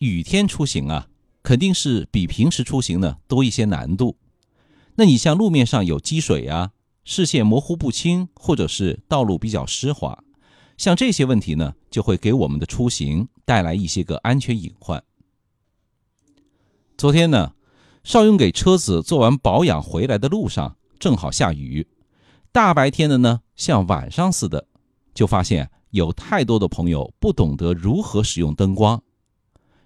雨天出行啊，肯定是比平时出行呢多一些难度。那你像路面上有积水啊，视线模糊不清，或者是道路比较湿滑，像这些问题呢，就会给我们的出行带来一些个安全隐患。昨天呢，邵勇给车子做完保养回来的路上，正好下雨，大白天的呢，像晚上似的，就发现有太多的朋友不懂得如何使用灯光，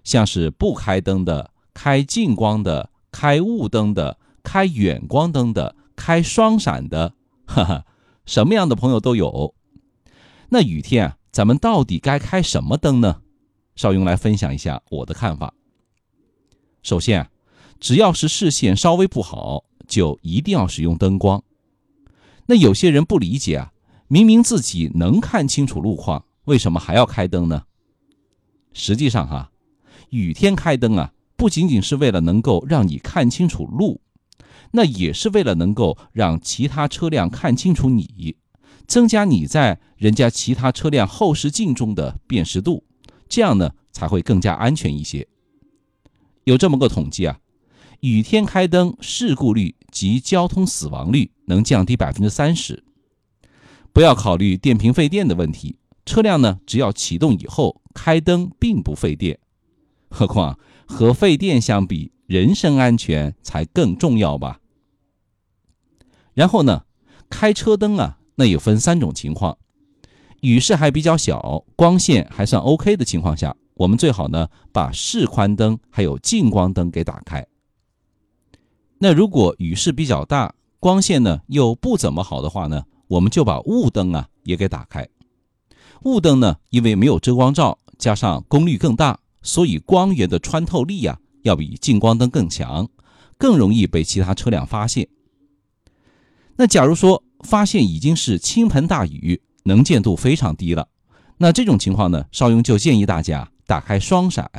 像是不开灯的、开近光的、开雾灯的。开远光灯的，开双闪的，哈哈，什么样的朋友都有。那雨天啊，咱们到底该开什么灯呢？邵雍来分享一下我的看法。首先啊，只要是视线稍微不好，就一定要使用灯光。那有些人不理解啊，明明自己能看清楚路况，为什么还要开灯呢？实际上哈，雨天开灯啊，不仅仅是为了能够让你看清楚路。那也是为了能够让其他车辆看清楚你，增加你在人家其他车辆后视镜中的辨识度，这样呢才会更加安全一些。有这么个统计啊，雨天开灯事故率及交通死亡率能降低百分之三十。不要考虑电瓶费电的问题，车辆呢只要启动以后开灯并不费电，何况和费电相比，人身安全才更重要吧。然后呢，开车灯啊，那也分三种情况。雨势还比较小，光线还算 OK 的情况下，我们最好呢把示宽灯还有近光灯给打开。那如果雨势比较大，光线呢又不怎么好的话呢，我们就把雾灯啊也给打开。雾灯呢，因为没有遮光罩，加上功率更大，所以光源的穿透力呀要比近光灯更强，更容易被其他车辆发现。那假如说发现已经是倾盆大雨，能见度非常低了，那这种情况呢，邵雍就建议大家打开双闪，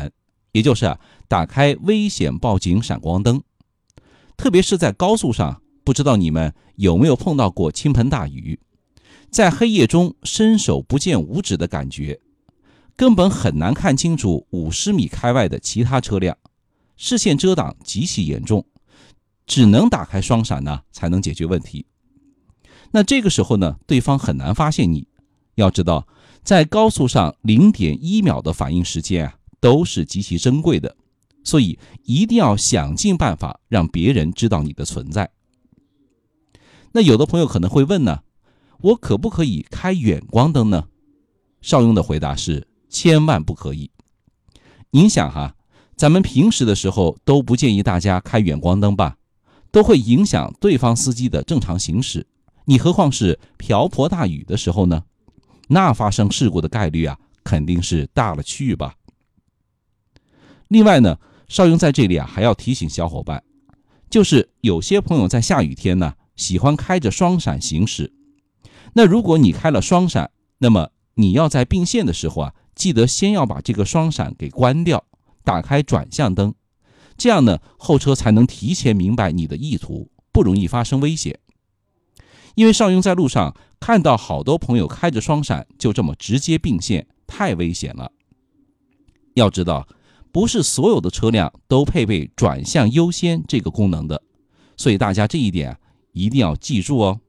也就是啊，打开危险报警闪光灯。特别是在高速上，不知道你们有没有碰到过倾盆大雨，在黑夜中伸手不见五指的感觉，根本很难看清楚五十米开外的其他车辆，视线遮挡极其严重。只能打开双闪呢，才能解决问题。那这个时候呢，对方很难发现你。要知道，在高速上，零点一秒的反应时间啊，都是极其珍贵的，所以一定要想尽办法让别人知道你的存在。那有的朋友可能会问呢，我可不可以开远光灯呢？邵雍的回答是：千万不可以。您想哈，咱们平时的时候都不建议大家开远光灯吧？都会影响对方司机的正常行驶，你何况是瓢泼大雨的时候呢？那发生事故的概率啊，肯定是大了去吧。另外呢，邵雍在这里啊，还要提醒小伙伴，就是有些朋友在下雨天呢，喜欢开着双闪行驶。那如果你开了双闪，那么你要在并线的时候啊，记得先要把这个双闪给关掉，打开转向灯。这样呢，后车才能提前明白你的意图，不容易发生危险。因为邵雍在路上看到好多朋友开着双闪就这么直接并线，太危险了。要知道，不是所有的车辆都配备转向优先这个功能的，所以大家这一点啊一定要记住哦。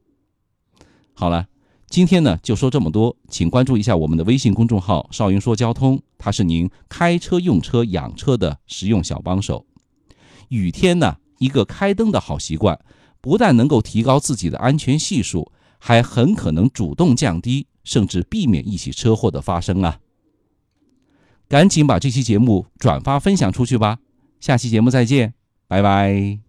好了，今天呢就说这么多，请关注一下我们的微信公众号“邵云说交通”，它是您开车、用车、养车的实用小帮手。雨天呢，一个开灯的好习惯，不但能够提高自己的安全系数，还很可能主动降低，甚至避免一起车祸的发生啊！赶紧把这期节目转发分享出去吧，下期节目再见，拜拜。